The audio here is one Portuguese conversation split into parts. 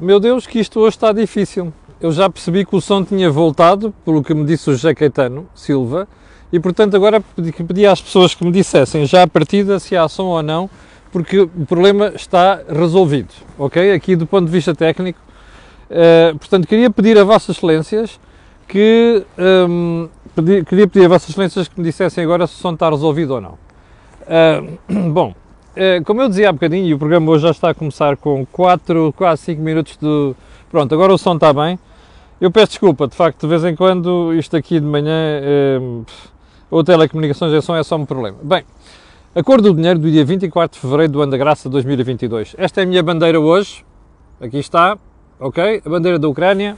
Meu Deus, que isto hoje está difícil. Eu já percebi que o som tinha voltado, pelo que me disse o José Caetano Silva, e portanto agora pedi, pedi às pessoas que me dissessem já a partida se há som ou não, porque o problema está resolvido, ok? Aqui do ponto de vista técnico. Uh, portanto, queria pedir a Vossas Excelências que. Um, pedi, queria pedir a Vossas Excelências que me dissessem agora se o som está resolvido ou não. Uh, bom, como eu dizia há bocadinho, e o programa hoje já está a começar com 4, quase 5 minutos de. Pronto, agora o som está bem. Eu peço desculpa, de facto, de vez em quando isto aqui de manhã. Uh, ou telecomunicações é som é só um problema. Bem, a cor do dinheiro do dia 24 de fevereiro do ano da graça 2022. Esta é a minha bandeira hoje. Aqui está, ok? A bandeira da Ucrânia.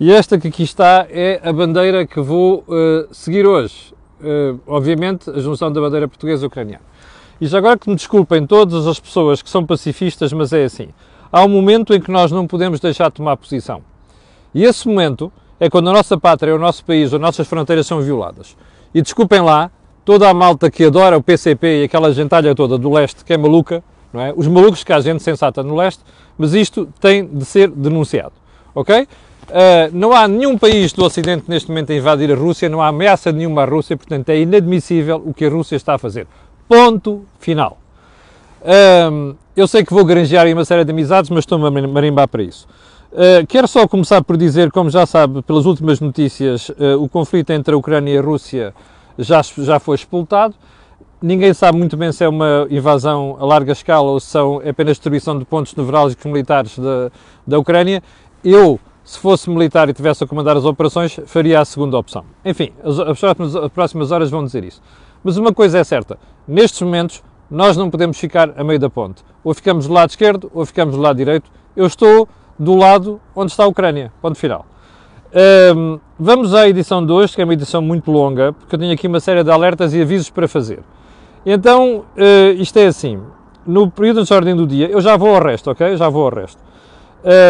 E esta que aqui está é a bandeira que vou uh, seguir hoje. Uh, obviamente, a junção da bandeira portuguesa e ucraniana. E já agora que me desculpem todas as pessoas que são pacifistas, mas é assim. Há um momento em que nós não podemos deixar de tomar posição. E esse momento é quando a nossa pátria, o nosso país, as nossas fronteiras são violadas. E desculpem lá, toda a malta que adora o PCP e aquela gentalha toda do leste que é maluca, não é? Os malucos que há gente sensata no leste, mas isto tem de ser denunciado, ok? Uh, não há nenhum país do Ocidente neste momento a invadir a Rússia, não há ameaça nenhuma à Rússia, portanto é inadmissível o que a Rússia está a fazer. Ponto final. Uh, eu sei que vou granjear aí uma série de amizades, mas estou-me a marimbar para isso. Uh, quero só começar por dizer, como já sabe, pelas últimas notícias, o conflito entre a Ucrânia e a Rússia já, já foi expultado. Ninguém sabe muito bem se é uma invasão a larga escala ou se são apenas destruição de pontos nevrálgicos militares da, da Ucrânia. Eu se fosse militar e tivesse a comandar as operações, faria a segunda opção. Enfim, as, as próximas horas vão dizer isso. Mas uma coisa é certa: nestes momentos, nós não podemos ficar a meio da ponte. Ou ficamos do lado esquerdo ou ficamos do lado direito. Eu estou do lado onde está a Ucrânia. Ponto final. Um, vamos à edição de hoje, que é uma edição muito longa, porque eu tenho aqui uma série de alertas e avisos para fazer. Então, uh, isto é assim: no período de ordem do dia, eu já vou ao resto, ok? Já vou ao resto.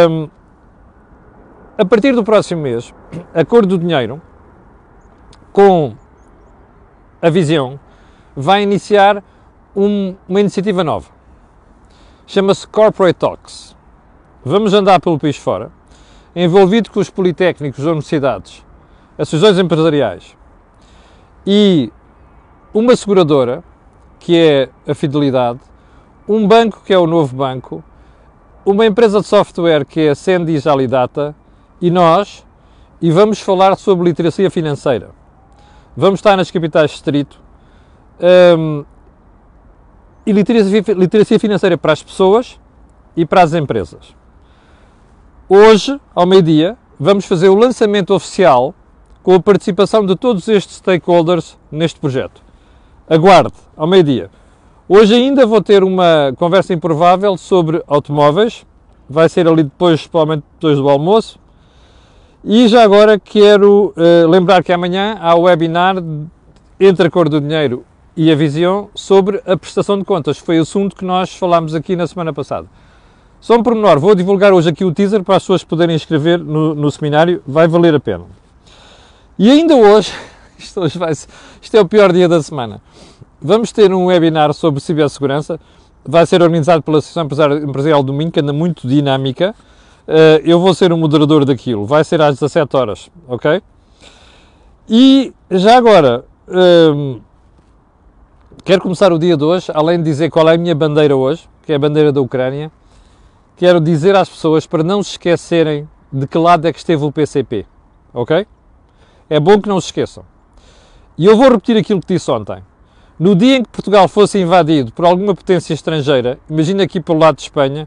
Um, a partir do próximo mês, a cor do dinheiro, com a visão, vai iniciar um, uma iniciativa nova. Chama-se Corporate Talks. Vamos andar pelo país fora, envolvido com os politécnicos das universidades, associações empresariais e uma seguradora, que é a Fidelidade, um banco, que é o Novo Banco, uma empresa de software, que é a Sendis Alidata, e nós, e vamos falar sobre literacia financeira. Vamos estar nas capitais de distrito um, e literacia, literacia financeira para as pessoas e para as empresas. Hoje, ao meio-dia, vamos fazer o lançamento oficial com a participação de todos estes stakeholders neste projeto. Aguarde, ao meio-dia. Hoje ainda vou ter uma conversa improvável sobre automóveis. Vai ser ali depois, provavelmente depois do almoço. E já agora quero uh, lembrar que amanhã há o webinar entre a cor do dinheiro e a visão sobre a prestação de contas. Foi o assunto que nós falámos aqui na semana passada. Só um pormenor, vou divulgar hoje aqui o teaser para as pessoas poderem inscrever no, no seminário, vai valer a pena. E ainda hoje, isto, hoje vai, isto é o pior dia da semana, vamos ter um webinar sobre cibersegurança, vai ser organizado pela Associação Empresarial do Minho, que anda muito dinâmica, eu vou ser o moderador daquilo. Vai ser às 17 horas, ok? E já agora, ehm, quero começar o dia de hoje, além de dizer qual é a minha bandeira hoje, que é a bandeira da Ucrânia, quero dizer às pessoas para não se esquecerem de que lado é que esteve o PCP, ok? É bom que não se esqueçam. E eu vou repetir aquilo que disse ontem. No dia em que Portugal fosse invadido por alguma potência estrangeira, imagina aqui pelo lado de Espanha,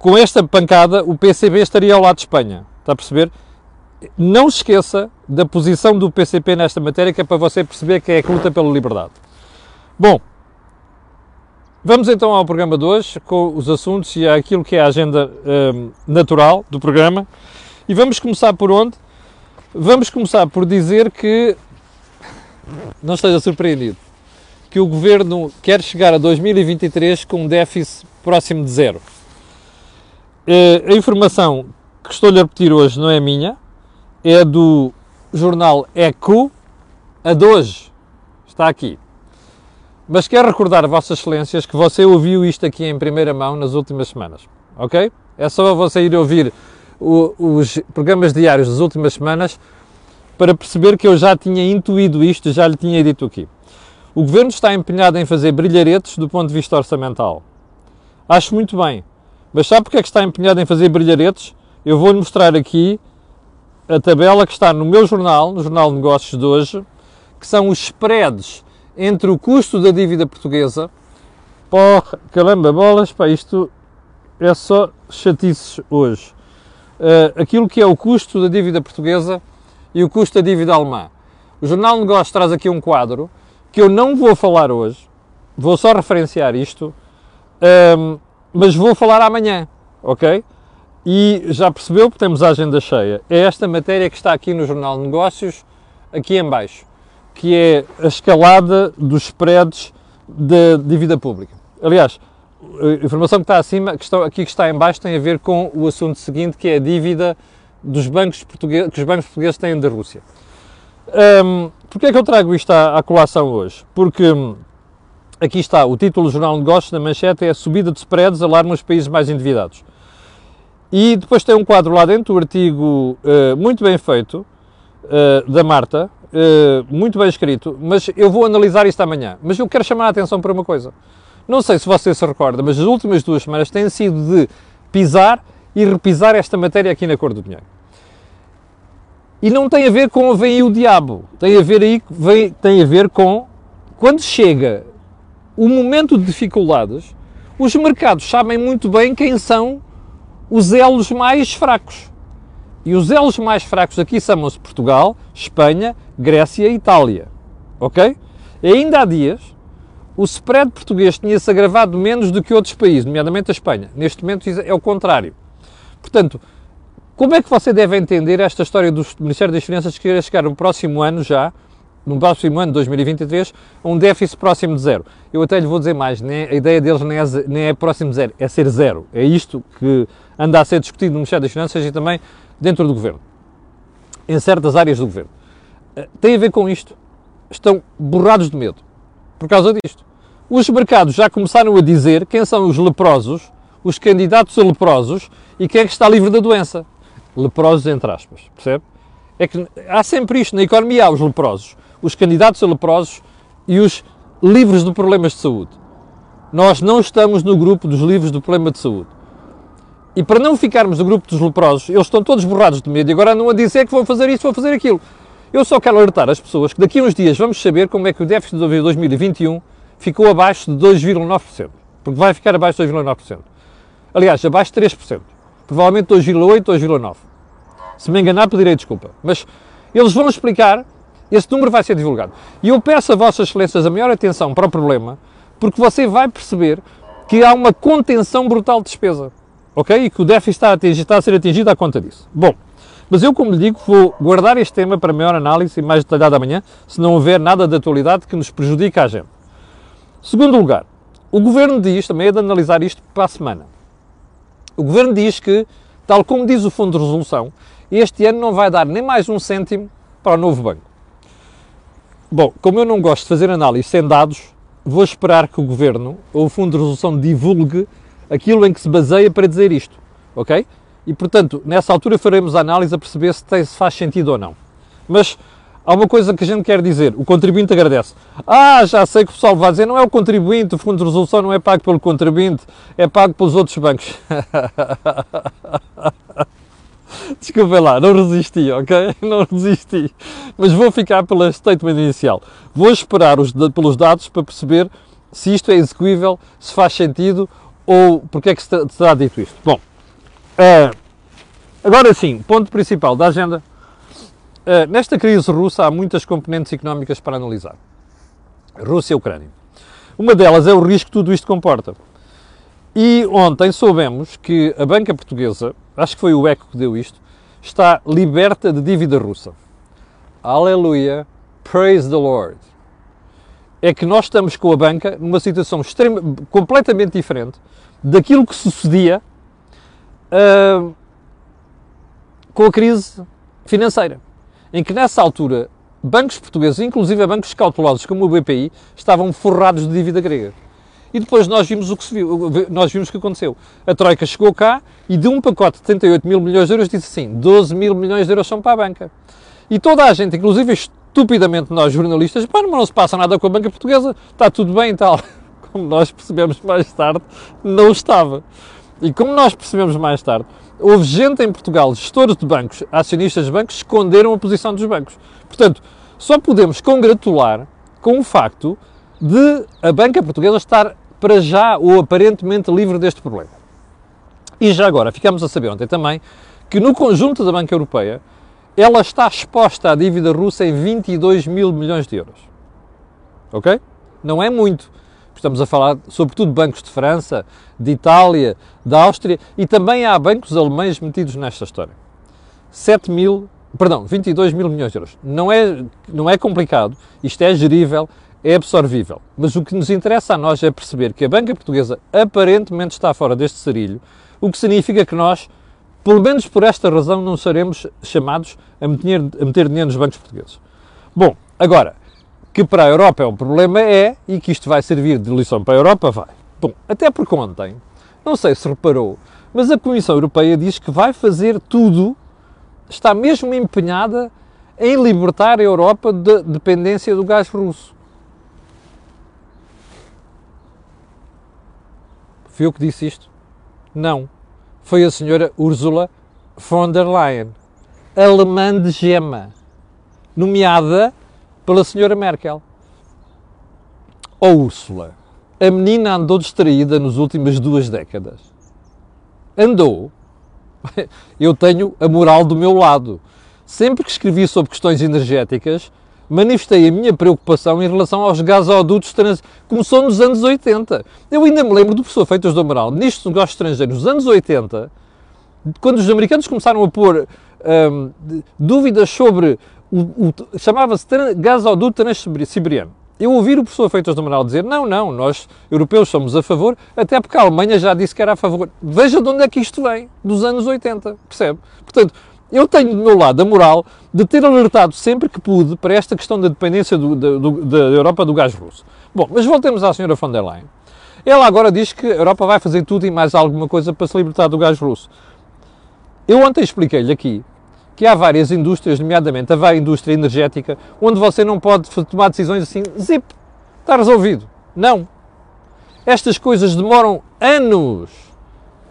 com esta pancada, o PCB estaria ao lado de Espanha. Está a perceber? Não esqueça da posição do PCP nesta matéria, que é para você perceber que é a luta pela liberdade. Bom, vamos então ao programa de hoje, com os assuntos e aquilo que é a agenda hum, natural do programa. E vamos começar por onde? Vamos começar por dizer que, não esteja surpreendido, que o Governo quer chegar a 2023 com um déficit próximo de zero. Eh, a informação que estou-lhe a repetir hoje não é minha, é do jornal ECO, a de hoje. Está aqui. Mas quero recordar Vossas Excelências que você ouviu isto aqui em primeira mão nas últimas semanas. ok? É só você ir ouvir o, os programas diários das últimas semanas para perceber que eu já tinha intuído isto, já lhe tinha dito aqui. O governo está empenhado em fazer brilharetes do ponto de vista orçamental. Acho muito bem. Mas sabe porque é que está empenhado em fazer brilharetes? Eu vou-lhe mostrar aqui a tabela que está no meu jornal, no Jornal de Negócios de hoje, que são os spreads entre o custo da dívida portuguesa. Porra, caramba, bolas, pá, isto é só chatices hoje. Uh, aquilo que é o custo da dívida portuguesa e o custo da dívida alemã. O Jornal de Negócios traz aqui um quadro que eu não vou falar hoje, vou só referenciar isto, um, mas vou falar amanhã, ok? E já percebeu, porque temos a agenda cheia, é esta matéria que está aqui no Jornal de Negócios, aqui em baixo, que é a escalada dos spreads da dívida pública. Aliás, a informação que está acima, que está, aqui que está em baixo, tem a ver com o assunto seguinte, que é a dívida dos bancos portugueses, que os bancos portugueses têm da Rússia. Um, Porquê é que eu trago isto à, à colação hoje? Porque aqui está, o título do Jornal de Negócios, na manchete, é subida de spreads alarma os países mais endividados. E depois tem um quadro lá dentro, o um artigo uh, muito bem feito, uh, da Marta, uh, muito bem escrito, mas eu vou analisar isto amanhã. Mas eu quero chamar a atenção para uma coisa. Não sei se você se recorda, mas as últimas duas semanas têm sido de pisar e repisar esta matéria aqui na cor do dinheiro. E não tem a ver com vem aí o diabo, tem a ver aí vem, tem a ver com quando chega o momento de dificuldades, os mercados sabem muito bem quem são os elos mais fracos. E os elos mais fracos aqui chamam-se Portugal, Espanha, Grécia e Itália. Ok? E ainda há dias, o spread português tinha-se agravado menos do que outros países, nomeadamente a Espanha. Neste momento é o contrário. Portanto, como é que você deve entender esta história do Ministério das Finanças que querer chegar no próximo ano já, no próximo ano, 2023, a um déficit próximo de zero? Eu até lhe vou dizer mais, nem, a ideia deles nem é, nem é próximo de zero, é ser zero. É isto que anda a ser discutido no Ministério das Finanças e também dentro do Governo, em certas áreas do Governo. Eh, tem a ver com isto. Estão borrados de medo por causa disto. Os mercados já começaram a dizer quem são os leprosos, os candidatos a leprosos e quem é que está livre da doença leprosos entre aspas, percebe? É que há sempre isto, na economia há os leprosos, os candidatos a leprosos e os livres de problemas de saúde. Nós não estamos no grupo dos livres do problema de saúde. E para não ficarmos no grupo dos leprosos, eles estão todos borrados de medo e agora andam a dizer que vão fazer isto, vão fazer aquilo. Eu só quero alertar as pessoas que daqui a uns dias vamos saber como é que o déficit de 2021 ficou abaixo de 2,9%. Porque vai ficar abaixo de 2,9%. Aliás, abaixo de 3% provavelmente 2,8, 2,9. Se me enganar, pedirei desculpa. Mas eles vão explicar, esse número vai ser divulgado. E eu peço a Vossas Excelências a maior atenção para o problema, porque você vai perceber que há uma contenção brutal de despesa. Ok? E que o déficit está a, atingir, está a ser atingido à conta disso. Bom, mas eu, como lhe digo, vou guardar este tema para maior análise e mais detalhada amanhã, se não houver nada de atualidade que nos prejudique a gente. Segundo lugar, o Governo diz, também é de analisar isto para a semana, o Governo diz que, tal como diz o Fundo de Resolução, este ano não vai dar nem mais um cêntimo para o novo banco. Bom, como eu não gosto de fazer análise sem dados, vou esperar que o Governo ou o Fundo de Resolução divulgue aquilo em que se baseia para dizer isto, ok? E, portanto, nessa altura faremos a análise a perceber se, tem, se faz sentido ou não. Mas há uma coisa que a gente quer dizer, o contribuinte agradece. Ah, já sei que o pessoal vai dizer, não é o contribuinte, o fundo de resolução não é pago pelo contribuinte, é pago pelos outros bancos. Desculpem lá, não resisti, ok? Não resisti. Mas vou ficar pela statement inicial. Vou esperar os, pelos dados para perceber se isto é execuível, se faz sentido ou porque é que se terá dito isto. Bom, uh, agora sim, ponto principal da agenda Uh, nesta crise russa há muitas componentes económicas para analisar. Rússia e Ucrânia. Uma delas é o risco que tudo isto comporta. E ontem soubemos que a banca portuguesa, acho que foi o ECO que deu isto, está liberta de dívida russa. Aleluia, praise the Lord. É que nós estamos com a banca numa situação extrema, completamente diferente daquilo que sucedia uh, com a crise financeira em que nessa altura bancos portugueses, inclusive bancos cautelosos como o BPI, estavam forrados de dívida grega. E depois nós vimos o que se viu, nós vimos o que aconteceu. A Troika chegou cá e de um pacote de 78 mil milhões de euros disse assim, 12 mil milhões de euros são para a banca. E toda a gente, inclusive estupidamente nós jornalistas, mas não se passa nada com a banca portuguesa, está tudo bem e tal. Como nós percebemos mais tarde, não estava. E como nós percebemos mais tarde, houve gente em Portugal, gestores de bancos, acionistas de bancos, esconderam a posição dos bancos. Portanto, só podemos congratular com o facto de a banca portuguesa estar para já ou aparentemente livre deste problema. E já agora, ficamos a saber ontem também que no conjunto da banca europeia ela está exposta à dívida russa em 22 mil milhões de euros. Ok? Não é muito. Estamos a falar, sobretudo, de bancos de França, de Itália, da Áustria e também há bancos alemães metidos nesta história. 7 mil, perdão, 22 mil milhões de euros. Não é, não é complicado, isto é gerível, é absorvível. Mas o que nos interessa a nós é perceber que a banca portuguesa aparentemente está fora deste cerilho, o que significa que nós, pelo menos por esta razão, não seremos chamados a meter, a meter dinheiro nos bancos portugueses. Bom, agora, que para a Europa é um problema é, e que isto vai servir de lição para a Europa, vai. Bom, até porque ontem, não sei se reparou, mas a Comissão Europeia diz que vai fazer tudo, está mesmo empenhada em libertar a Europa da dependência do gás russo. Fui eu que disse isto? Não. Foi a senhora Ursula von der Leyen, alemã de gema, nomeada pela senhora Merkel. Oh Úrsula, a menina andou distraída nas últimas duas décadas. Andou. Eu tenho a moral do meu lado. Sempre que escrevi sobre questões energéticas, manifestei a minha preocupação em relação aos gasodutos trans... Começou nos anos 80. Eu ainda me lembro do professor Feitas do Amaral, nestes negócios estrangeiros, nos anos 80, quando os americanos começaram a pôr hum, dúvidas sobre o, o chamava-se gasoduto transsiberiano. Eu ouvi o professor Feitas do Amaral dizer, não, não, nós europeus somos a favor, até porque a Alemanha já disse que era a favor. Veja de onde é que isto vem, dos anos 80, percebe? Portanto, eu tenho do meu lado a moral de ter alertado sempre que pude para esta questão da dependência do, do, da Europa do gás russo. Bom, mas voltemos à senhora von der Leyen. Ela agora diz que a Europa vai fazer tudo e mais alguma coisa para se libertar do gás russo. Eu ontem expliquei-lhe aqui que há várias indústrias, nomeadamente a indústria energética, onde você não pode tomar decisões assim, zip, está resolvido. Não. Estas coisas demoram anos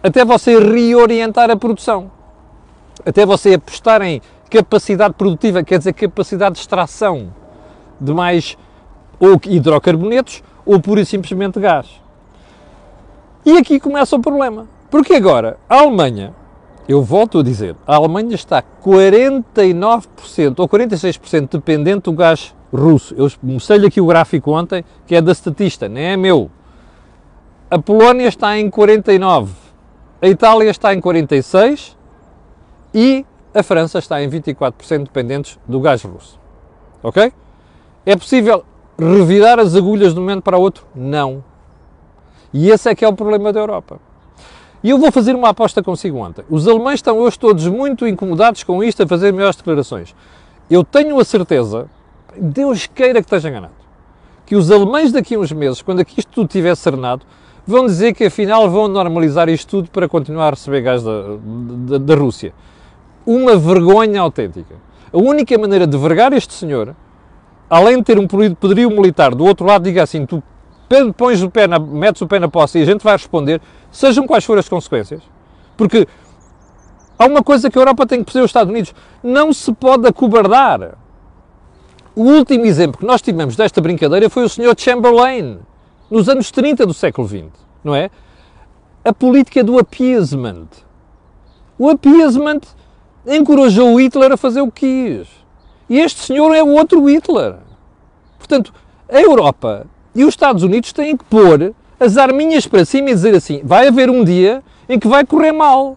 até você reorientar a produção até você apostar em capacidade produtiva, quer dizer, capacidade de extração de mais ou hidrocarbonetos ou pura e simplesmente gás. E aqui começa o problema. Porque agora a Alemanha, eu volto a dizer, a Alemanha está 49% ou 46% dependente do gás russo. Eu mostrei-lhe aqui o gráfico ontem, que é da Statista, nem é meu. A Polónia está em 49%, a Itália está em 46%, e a França está em 24% dependentes do gás russo. Ok? É possível revirar as agulhas de um momento para o outro? Não. E esse é que é o problema da Europa. E eu vou fazer uma aposta consigo ontem. Os alemães estão hoje todos muito incomodados com isto, a fazer melhores declarações. Eu tenho a certeza, Deus queira que esteja enganado, que os alemães daqui a uns meses, quando aqui isto tudo estiver serenado, vão dizer que afinal vão normalizar isto tudo para continuar a receber gás da, da, da Rússia uma vergonha autêntica. A única maneira de vergar este senhor, além de ter um poderio militar do outro lado, diga assim, tu pões o pé na, metes o pé na posse e a gente vai responder, sejam quais forem as consequências. Porque há uma coisa que a Europa tem que perceber os Estados Unidos, não se pode acobardar. O último exemplo que nós tivemos desta brincadeira foi o Sr. Chamberlain, nos anos 30 do século XX, não é? A política do appeasement. O appeasement encorajou Hitler a fazer o que quis. E este senhor é o outro Hitler. Portanto, a Europa e os Estados Unidos têm que pôr as arminhas para cima e dizer assim: vai haver um dia em que vai correr mal.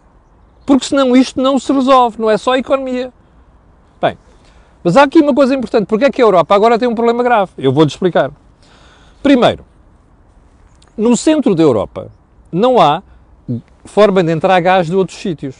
Porque senão isto não se resolve, não é só a economia. Bem, mas há aqui uma coisa importante: porque é que a Europa agora tem um problema grave? Eu vou-lhe explicar. Primeiro, no centro da Europa não há forma de entrar gás de outros sítios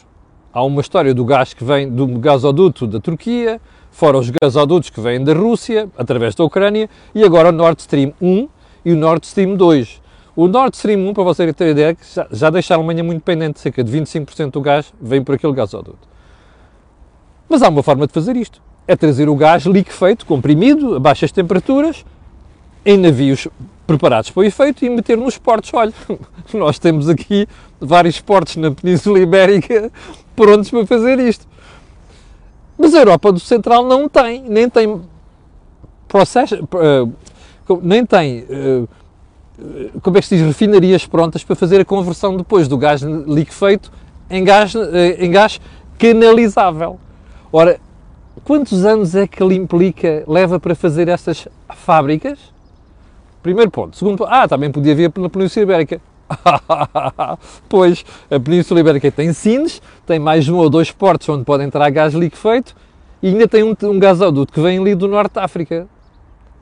há uma história do gás que vem do gasoduto da Turquia, fora os gasodutos que vêm da Rússia, através da Ucrânia, e agora o Nord Stream 1 e o Nord Stream 2. O Nord Stream 1, para vocês terem ideia, já, já deixa a Alemanha muito dependente, cerca de 25% do gás vem por aquele gasoduto. Mas há uma forma de fazer isto, é trazer o gás liquefeito, comprimido, a baixas temperaturas, em navios preparados para o efeito e meter nos portos. Olha, nós temos aqui vários portos na Península Ibérica prontos para fazer isto. Mas a Europa do Central não tem, nem tem processo, uh, nem tem, uh, como é que se diz, refinarias prontas para fazer a conversão depois do gás liquefeito em gás, uh, em gás canalizável. Ora, quantos anos é que ele implica, leva para fazer estas fábricas? Primeiro ponto. Segundo ponto, ah, também podia vir pela Península Ibérica. pois, a Península Ibérica tem Sines, tem mais um ou dois portos onde pode entrar gás liquefeito e ainda tem um, um gasoduto que vem ali do Norte de África,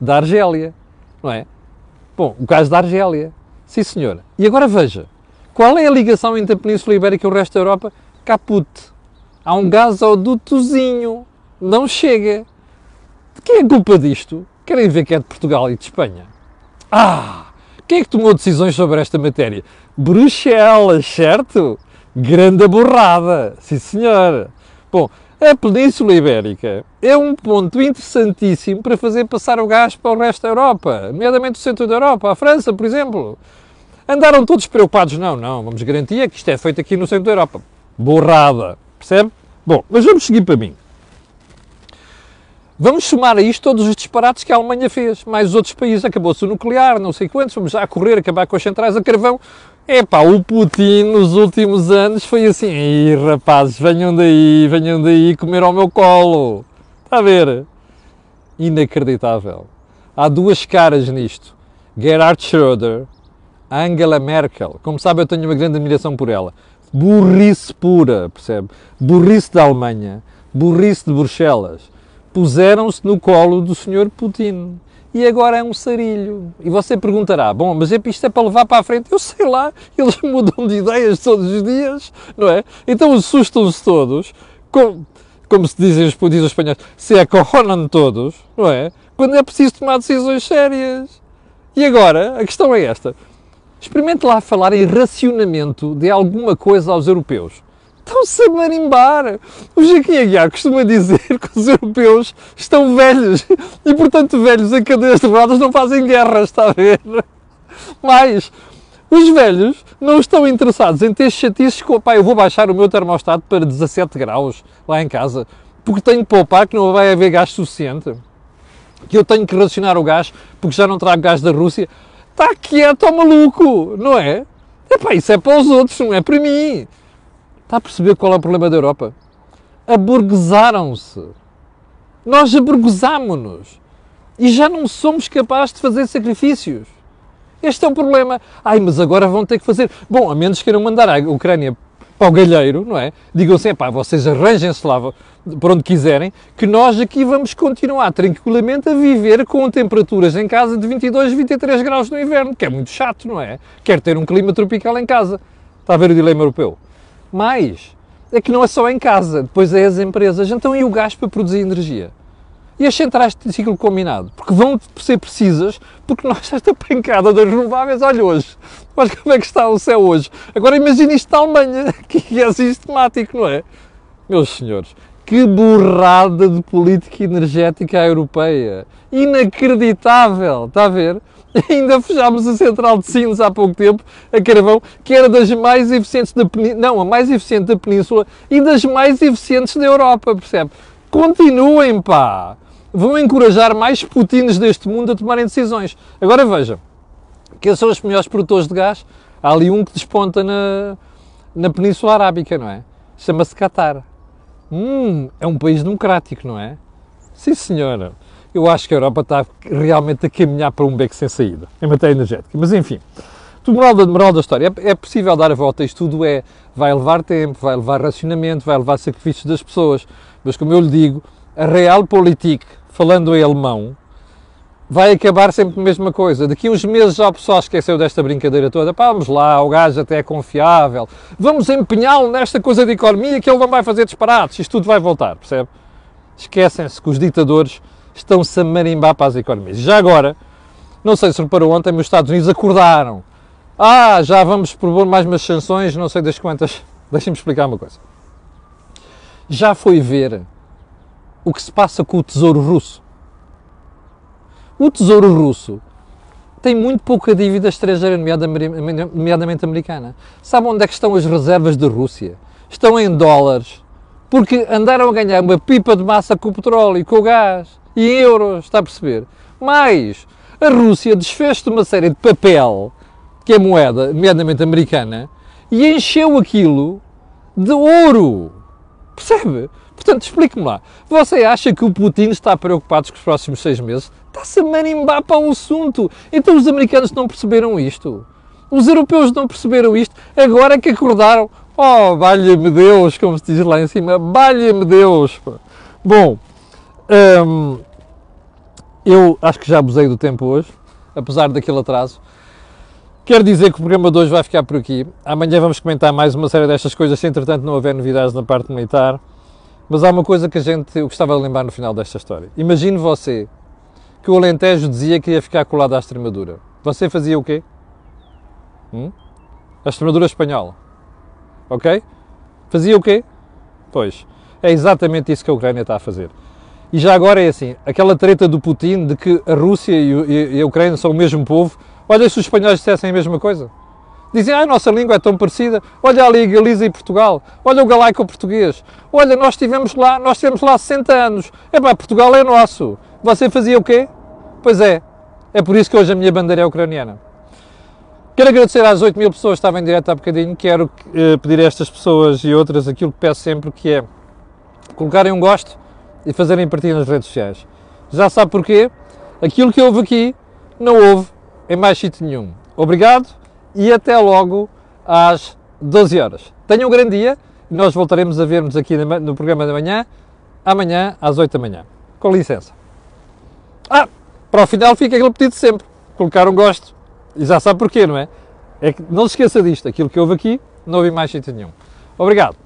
da Argélia, não é? Bom, o gás da Argélia. Sim, senhora. E agora veja, qual é a ligação entre a Península Ibérica e o resto da Europa? Caput. Há um gasodutozinho. Não chega. De quem é culpa disto? Querem ver que é de Portugal e de Espanha? Ah! Quem é que tomou decisões sobre esta matéria? Bruxelas, certo? Grande borrada, sim senhor. Bom, a Península Ibérica é um ponto interessantíssimo para fazer passar o gás para o resto da Europa, nomeadamente o centro da Europa, a França, por exemplo. Andaram todos preocupados, não, não, vamos garantir que isto é feito aqui no centro da Europa. Borrada, percebe? Bom, mas vamos seguir para mim. Vamos somar a isto todos os disparates que a Alemanha fez, mais os outros países, acabou-se o nuclear, não sei quantos, vamos já correr, acabar com as centrais a carvão. Epá, o Putin nos últimos anos foi assim, Ei, rapazes, venham daí, venham daí comer ao meu colo. Está a ver? Inacreditável. Há duas caras nisto. Gerhard Schröder, Angela Merkel. Como sabe, eu tenho uma grande admiração por ela. Burrice pura, percebe? Burrice da Alemanha, burrice de Bruxelas puseram-se no colo do Sr. Putin. E agora é um sarilho. E você perguntará: bom, mas é isto é para levar para a frente? Eu sei lá, eles mudam de ideias todos os dias, não é? Então assustam-se todos, como, como se dizem os, dizem os espanhóis, se acorronam todos, não é? Quando é preciso tomar decisões sérias. E agora, a questão é esta: experimente lá falar em racionamento de alguma coisa aos europeus. Estão-se a marimbar. O Joaquim Aguiar costuma dizer que os europeus estão velhos e, portanto, velhos em cadeias de rodas não fazem guerras, está a ver? Mas os velhos não estão interessados em ter chatices com, pá, eu vou baixar o meu termostato para 17 graus lá em casa, porque tenho que poupar que não vai haver gás suficiente, que eu tenho que racionar o gás porque já não trago gás da Rússia. Está quieto, maluco, não é? Epá, isso é para os outros, não é para mim. Está a perceber qual é o problema da Europa? Aburguesaram-se. Nós aburguesámonos. E já não somos capazes de fazer sacrifícios. Este é o problema. Ai, mas agora vão ter que fazer. Bom, a menos queiram mandar a Ucrânia para o galheiro, não é? Digam assim, pá, vocês arranjem-se lá por onde quiserem, que nós aqui vamos continuar tranquilamente a viver com temperaturas em casa de 22, 23 graus no inverno, que é muito chato, não é? Quer ter um clima tropical em casa. Está a ver o dilema europeu? Mais, é que não é só em casa, depois é as empresas. Então e o gás para produzir energia? E as centrais de ciclo combinado? Porque vão ser precisas, porque nós, esta pancada das renováveis, olha hoje, olha como é que está o céu hoje. Agora imagine isto na Alemanha, que é sistemático, não é? Meus senhores, que borrada de política energética europeia. Inacreditável, está a ver? Ainda fechámos a central de Sines há pouco tempo, a carvão, que era das mais eficientes da Península, não, a mais eficiente da Península e das mais eficientes da Europa, percebe? Continuem, pá! Vão encorajar mais putines deste mundo a tomarem decisões. Agora vejam, quem são os melhores produtores de gás? Há ali um que desponta na, na Península Arábica, não é? Chama-se Qatar. Hum, é um país democrático, não é? Sim, senhora eu acho que a Europa está realmente a caminhar para um beco sem saída, em matéria energética. Mas enfim, o moral da, moral da história, é, é, possível dar a volta, isto tudo é, vai levar tempo, vai levar racionamento, vai levar sacrifícios das pessoas, mas como eu lhe digo, a Realpolitik, falando em alemão, vai acabar sempre a mesma coisa. Daqui uns meses já o pessoal esqueceu desta brincadeira toda. Pá, vamos lá, o gajo até é confiável. Vamos empenhá-lo nesta coisa de economia que ele não vai fazer disparates. Isto tudo vai voltar, percebe? Esquecem-se que os ditadores estão-se a marimbar para as economias. Já agora, não sei se reparou ontem, mas os Estados Unidos acordaram. Ah, já vamos propor mais umas sanções, não sei das quantas. Deixem-me explicar uma coisa. Já foi ver o que se passa com o tesouro russo? O tesouro russo tem muito pouca dívida estrangeira, nomeadamente americana. Sabe onde é que estão as reservas da Rússia? Estão em dólares. Porque andaram a ganhar uma pipa de massa com o petróleo e com o gás. E em euros, está a perceber? Mais, a Rússia desfez-se de uma série de papel, que é moeda, nomeadamente americana, e encheu aquilo de ouro. Percebe? Portanto, explique-me lá. Você acha que o Putin está preocupado com os próximos seis meses? Está-se a marimbar para o assunto. Então os americanos não perceberam isto. Os europeus não perceberam isto. Agora que acordaram. Oh, valha-me Deus, como se diz lá em cima. Valha-me Deus. Bom, eu acho que já abusei do tempo hoje, apesar daquele atraso. Quero dizer que o programa de hoje vai ficar por aqui. Amanhã vamos comentar mais uma série destas coisas, se entretanto não houver novidades na parte militar. Mas há uma coisa que a gente, eu gostava de lembrar no final desta história. Imagine você que o Alentejo dizia que ia ficar colado à Extremadura. Você fazia o quê? Hum? A Extremadura espanhola. Ok? Fazia o quê? Pois, é exatamente isso que a Ucrânia está a fazer. E já agora é assim, aquela treta do Putin de que a Rússia e a Ucrânia são o mesmo povo, olha se os espanhóis dissessem a mesma coisa. Dizem, ah, a nossa língua é tão parecida, olha ali a Galiza e Portugal, olha o galaico português, olha, nós estivemos lá, nós estivemos lá 60 anos, é pá, Portugal é nosso. Você fazia o quê? Pois é, é por isso que hoje a minha bandeira é ucraniana. Quero agradecer às 8 mil pessoas que estavam em direto há bocadinho, quero uh, pedir a estas pessoas e outras aquilo que peço sempre, que é colocarem um gosto, e fazerem partilha nas redes sociais. Já sabe porquê? Aquilo que houve aqui não houve em mais sítio nenhum. Obrigado e até logo às 12 horas. Tenham um grande dia e nós voltaremos a vermos aqui no programa da manhã, amanhã às 8 da manhã. Com licença. Ah, para o final fica aquele pedido sempre. Colocar um gosto. E já sabe porquê, não é? É que não se esqueça disto. Aquilo que houve aqui não houve mais sítio nenhum. Obrigado.